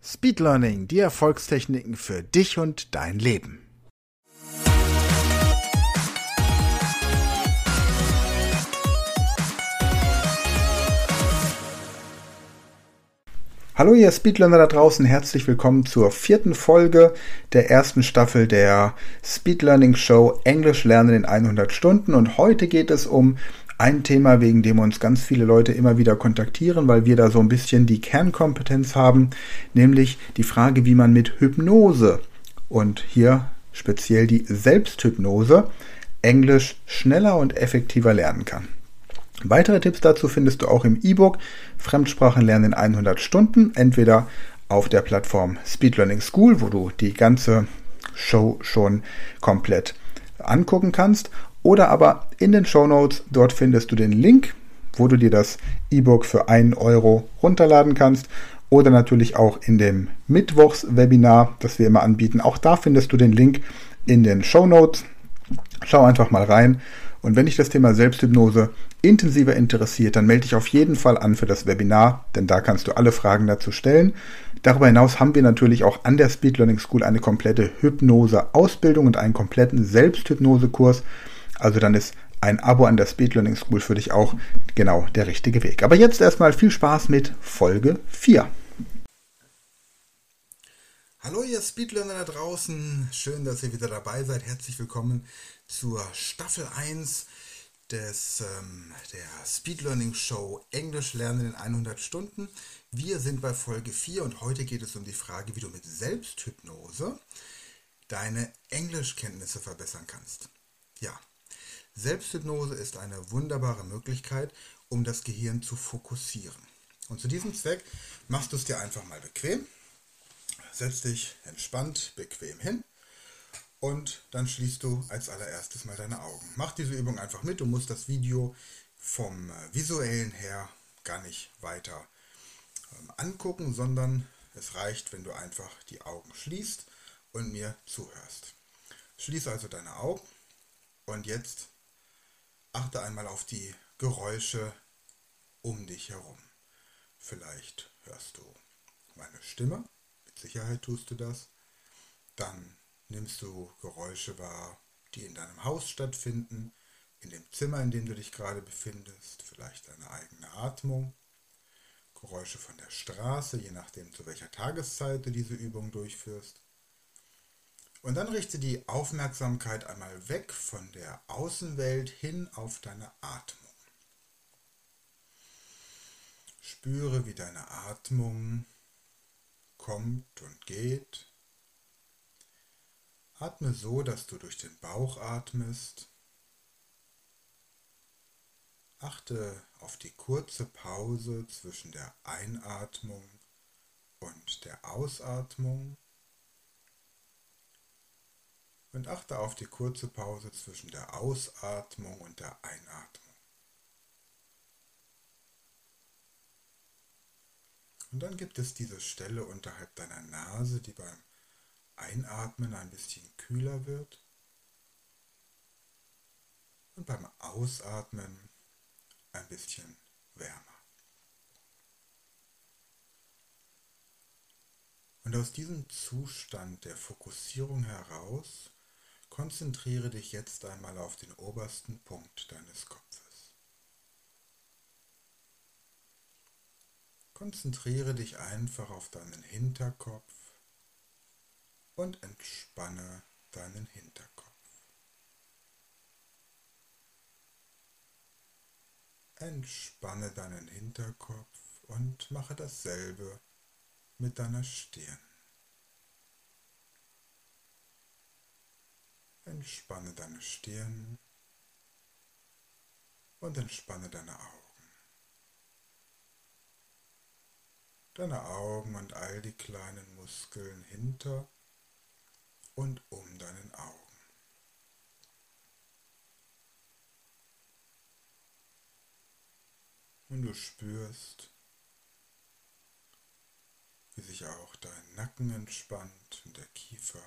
Speed Learning, die Erfolgstechniken für dich und dein Leben. Hallo ihr Speedlearner da draußen, herzlich willkommen zur vierten Folge der ersten Staffel der Speed Learning Show Englisch lernen in 100 Stunden und heute geht es um ein Thema, wegen dem uns ganz viele Leute immer wieder kontaktieren, weil wir da so ein bisschen die Kernkompetenz haben, nämlich die Frage, wie man mit Hypnose und hier speziell die Selbsthypnose Englisch schneller und effektiver lernen kann. Weitere Tipps dazu findest du auch im E-Book Fremdsprachen lernen in 100 Stunden, entweder auf der Plattform Speed Learning School, wo du die ganze Show schon komplett angucken kannst, oder aber in den Show Notes, dort findest du den Link, wo du dir das E-Book für 1 Euro runterladen kannst. Oder natürlich auch in dem Mittwochs-Webinar, das wir immer anbieten. Auch da findest du den Link in den Show Notes. Schau einfach mal rein. Und wenn dich das Thema Selbsthypnose intensiver interessiert, dann melde dich auf jeden Fall an für das Webinar, denn da kannst du alle Fragen dazu stellen. Darüber hinaus haben wir natürlich auch an der Speed Learning School eine komplette Hypnose-Ausbildung und einen kompletten Selbsthypnose-Kurs. Also dann ist ein Abo an der Speed Learning School für dich auch genau der richtige Weg. Aber jetzt erstmal viel Spaß mit Folge 4. Hallo ihr Speedlearner da draußen, schön, dass ihr wieder dabei seid. Herzlich willkommen zur Staffel 1 des, ähm, der Speed Learning Show Englisch lernen in 100 Stunden. Wir sind bei Folge 4 und heute geht es um die Frage, wie du mit Selbsthypnose deine Englischkenntnisse verbessern kannst. Ja, Selbsthypnose ist eine wunderbare Möglichkeit, um das Gehirn zu fokussieren. Und zu diesem Zweck machst du es dir einfach mal bequem. Setz dich entspannt, bequem hin und dann schließt du als allererstes mal deine Augen. Mach diese Übung einfach mit. Du musst das Video vom äh, visuellen her gar nicht weiter ähm, angucken, sondern es reicht, wenn du einfach die Augen schließt und mir zuhörst. Schließ also deine Augen und jetzt achte einmal auf die Geräusche um dich herum. Vielleicht hörst du meine Stimme, mit Sicherheit tust du das. Dann nimmst du Geräusche wahr, die in deinem Haus stattfinden, in dem Zimmer, in dem du dich gerade befindest, vielleicht deine eigene Atmung, Geräusche von der Straße, je nachdem zu welcher Tageszeit du diese Übung durchführst. Und dann richte die Aufmerksamkeit einmal weg von der Außenwelt hin auf deine Atmung. Spüre, wie deine Atmung kommt und geht Atme so, dass du durch den Bauch atmest. Achte auf die kurze Pause zwischen der Einatmung und der Ausatmung. Und achte auf die kurze Pause zwischen der Ausatmung und der Einatmung. Und dann gibt es diese Stelle unterhalb deiner Nase, die beim Einatmen ein bisschen kühler wird und beim Ausatmen ein bisschen wärmer. Und aus diesem Zustand der Fokussierung heraus konzentriere dich jetzt einmal auf den obersten Punkt deines Kopfes. Konzentriere dich einfach auf deinen Hinterkopf und entspanne deinen Hinterkopf. Entspanne deinen Hinterkopf und mache dasselbe mit deiner Stirn. Entspanne deine Stirn und entspanne deine Augen. deine Augen und all die kleinen Muskeln hinter und um deinen Augen. Und du spürst, wie sich auch dein Nacken entspannt und der Kiefer.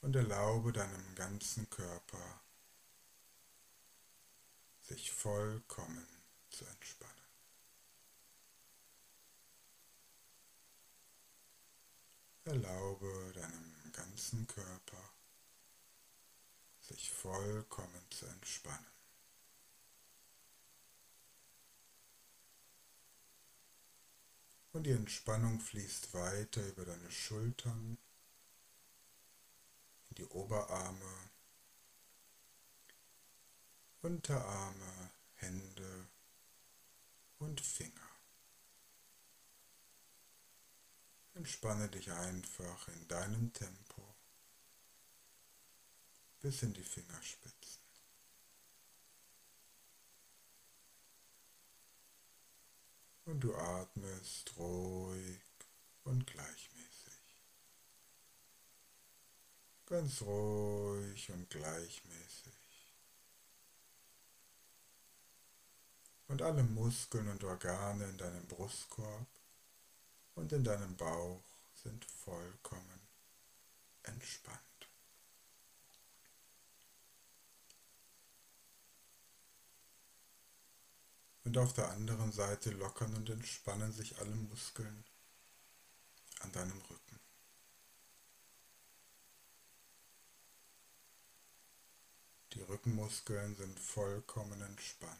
Und erlaube deinem ganzen Körper, sich vollkommen zu entspannen. Erlaube deinem ganzen Körper, sich vollkommen zu entspannen. Und die Entspannung fließt weiter über deine Schultern, die Oberarme, Unterarme, Hände und Finger. Entspanne dich einfach in deinem Tempo bis in die Fingerspitzen. Und du atmest ruhig und gleichmäßig. Ganz ruhig und gleichmäßig. Und alle Muskeln und Organe in deinem Brustkorb und in deinem Bauch sind vollkommen entspannt. Und auf der anderen Seite lockern und entspannen sich alle Muskeln an deinem Rücken. Die Rückenmuskeln sind vollkommen entspannt.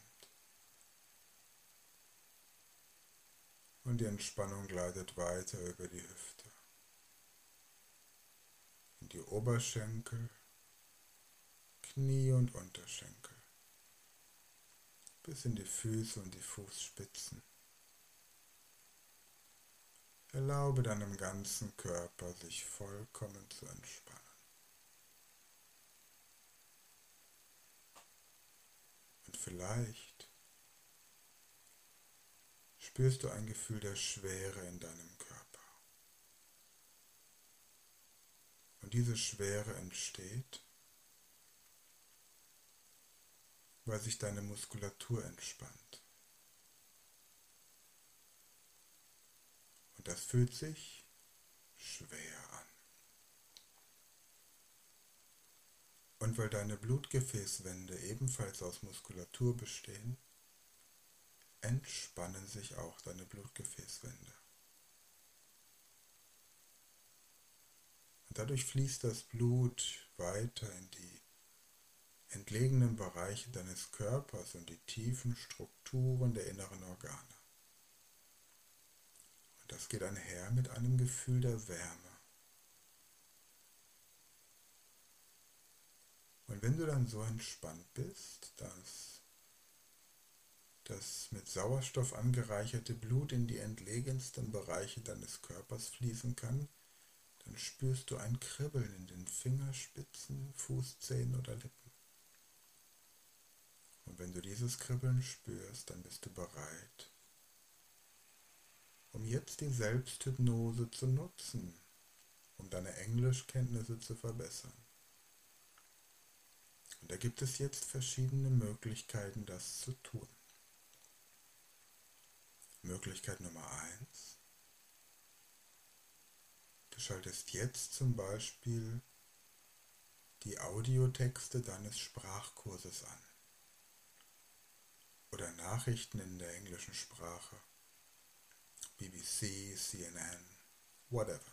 Und die Entspannung gleitet weiter über die Hüfte. In die Oberschenkel, Knie und Unterschenkel bis in die Füße und die Fußspitzen. Erlaube deinem ganzen Körper sich vollkommen zu entspannen. Und vielleicht spürst du ein Gefühl der Schwere in deinem Körper. Und diese Schwere entsteht, weil sich deine Muskulatur entspannt. Und das fühlt sich schwer an. Und weil deine Blutgefäßwände ebenfalls aus Muskulatur bestehen, entspannen sich auch deine Blutgefäßwände. Und dadurch fließt das Blut weiter in die entlegenen Bereiche deines Körpers und die tiefen Strukturen der inneren Organe. Und das geht einher mit einem Gefühl der Wärme. Und wenn du dann so entspannt bist, dass das mit Sauerstoff angereicherte Blut in die entlegensten Bereiche deines Körpers fließen kann, dann spürst du ein Kribbeln in den Fingerspitzen, Fußzähnen oder Lippen. Und wenn du dieses Kribbeln spürst, dann bist du bereit, um jetzt die Selbsthypnose zu nutzen, um deine Englischkenntnisse zu verbessern. Und da gibt es jetzt verschiedene Möglichkeiten, das zu tun. Möglichkeit Nummer eins: Du schaltest jetzt zum Beispiel die Audiotexte deines Sprachkurses an oder Nachrichten in der englischen Sprache. BBC, CNN, whatever.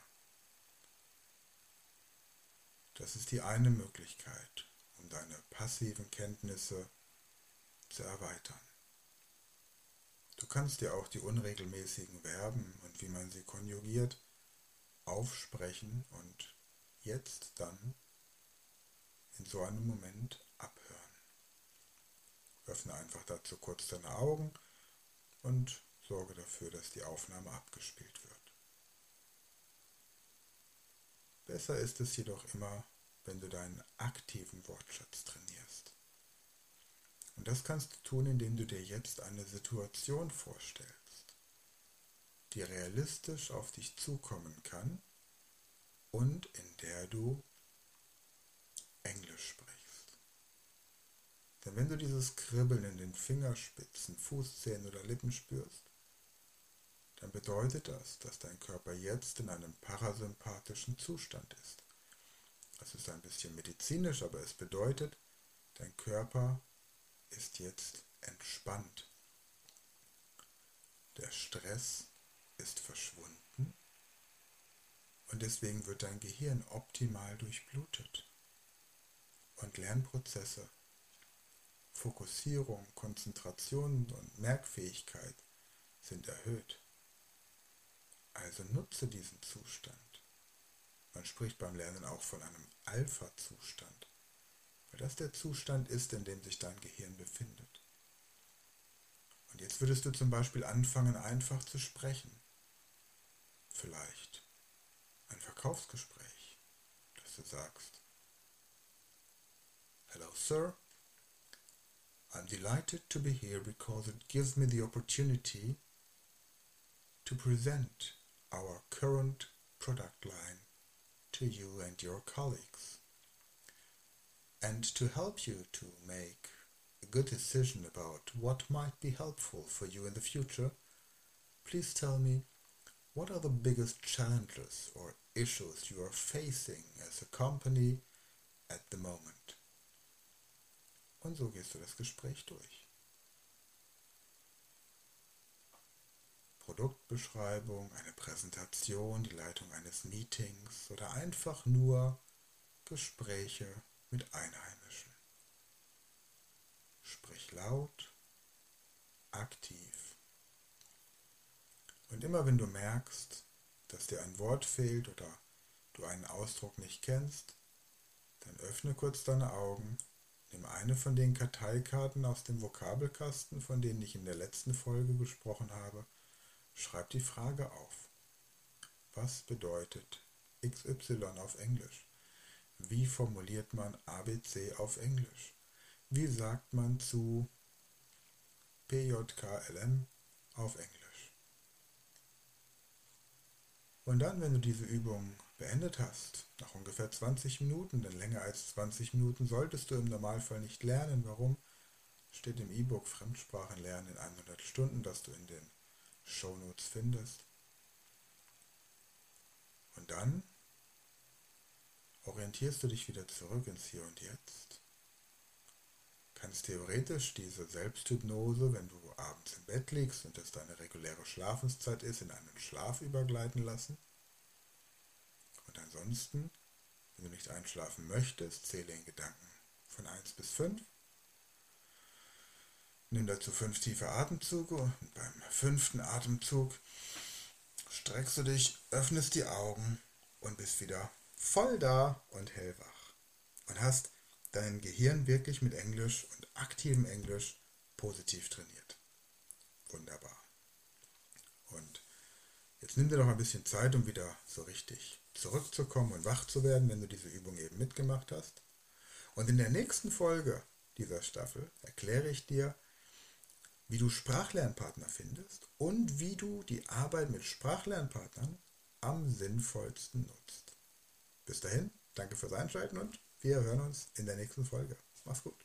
Das ist die eine Möglichkeit, um deine passiven Kenntnisse zu erweitern. Du kannst dir auch die unregelmäßigen Verben und wie man sie konjugiert aufsprechen und jetzt dann in so einem Moment abhören. Öffne einfach dazu kurz deine Augen und sorge dafür, dass die Aufnahme abgespielt wird. Besser ist es jedoch immer, wenn du deinen aktiven Wortschatz trainierst. Und das kannst du tun, indem du dir jetzt eine Situation vorstellst. die realistisch auf dich zukommen kann und in der du Englisch sprichst. Denn wenn du dieses Kribbeln in den Fingerspitzen, Fußzähnen oder Lippen spürst, dann bedeutet das, dass dein Körper jetzt in einem parasympathischen Zustand ist. Das ist ein bisschen medizinisch, aber es bedeutet, dein Körper ist jetzt entspannt. Der Stress ist verschwunden und deswegen wird dein Gehirn optimal durchblutet. Und Lernprozesse, Fokussierung, Konzentration und Merkfähigkeit sind erhöht. Also nutze diesen Zustand. Man spricht beim Lernen auch von einem Alpha-Zustand, weil das der Zustand ist, in dem sich dein Gehirn befindet. Und jetzt würdest du zum Beispiel anfangen, einfach zu sprechen. Vielleicht ein Verkaufsgespräch, dass du sagst, Hello, Sir. I'm delighted to be here because it gives me the opportunity to present our current product line to you and your colleagues and to help you to make a good decision about what might be helpful for you in the future, please tell me what are the biggest challenges or issues you are facing as a company at the moment. Und so gehst du das Gespräch durch. Produktbeschreibung, eine Präsentation, die Leitung eines Meetings oder einfach nur Gespräche mit Einheimischen. Sprich laut, aktiv. Und immer wenn du merkst, dass dir ein Wort fehlt oder du einen Ausdruck nicht kennst, dann öffne kurz deine Augen, nimm eine von den Karteikarten aus dem Vokabelkasten, von denen ich in der letzten Folge gesprochen habe, Schreib die Frage auf. Was bedeutet XY auf Englisch? Wie formuliert man ABC auf Englisch? Wie sagt man zu PJKLM auf Englisch? Und dann, wenn du diese Übung beendet hast, nach ungefähr 20 Minuten, denn länger als 20 Minuten solltest du im Normalfall nicht lernen. Warum? Steht im E-Book Fremdsprachen lernen in 100 Stunden, das du in den Shownotes findest. Und dann orientierst du dich wieder zurück ins Hier und Jetzt. Kannst theoretisch diese Selbsthypnose, wenn du abends im Bett liegst und es deine reguläre Schlafenszeit ist, in einen Schlaf übergleiten lassen. Und ansonsten, wenn du nicht einschlafen möchtest, zähle in Gedanken von 1 bis 5 Nimm dazu fünf tiefe Atemzüge und beim fünften Atemzug streckst du dich, öffnest die Augen und bist wieder voll da und hellwach. Und hast dein Gehirn wirklich mit Englisch und aktivem Englisch positiv trainiert. Wunderbar. Und jetzt nimm dir doch ein bisschen Zeit, um wieder so richtig zurückzukommen und wach zu werden, wenn du diese Übung eben mitgemacht hast. Und in der nächsten Folge dieser Staffel erkläre ich dir, wie du Sprachlernpartner findest und wie du die Arbeit mit Sprachlernpartnern am sinnvollsten nutzt. Bis dahin, danke fürs Einschalten und wir hören uns in der nächsten Folge. Mach's gut.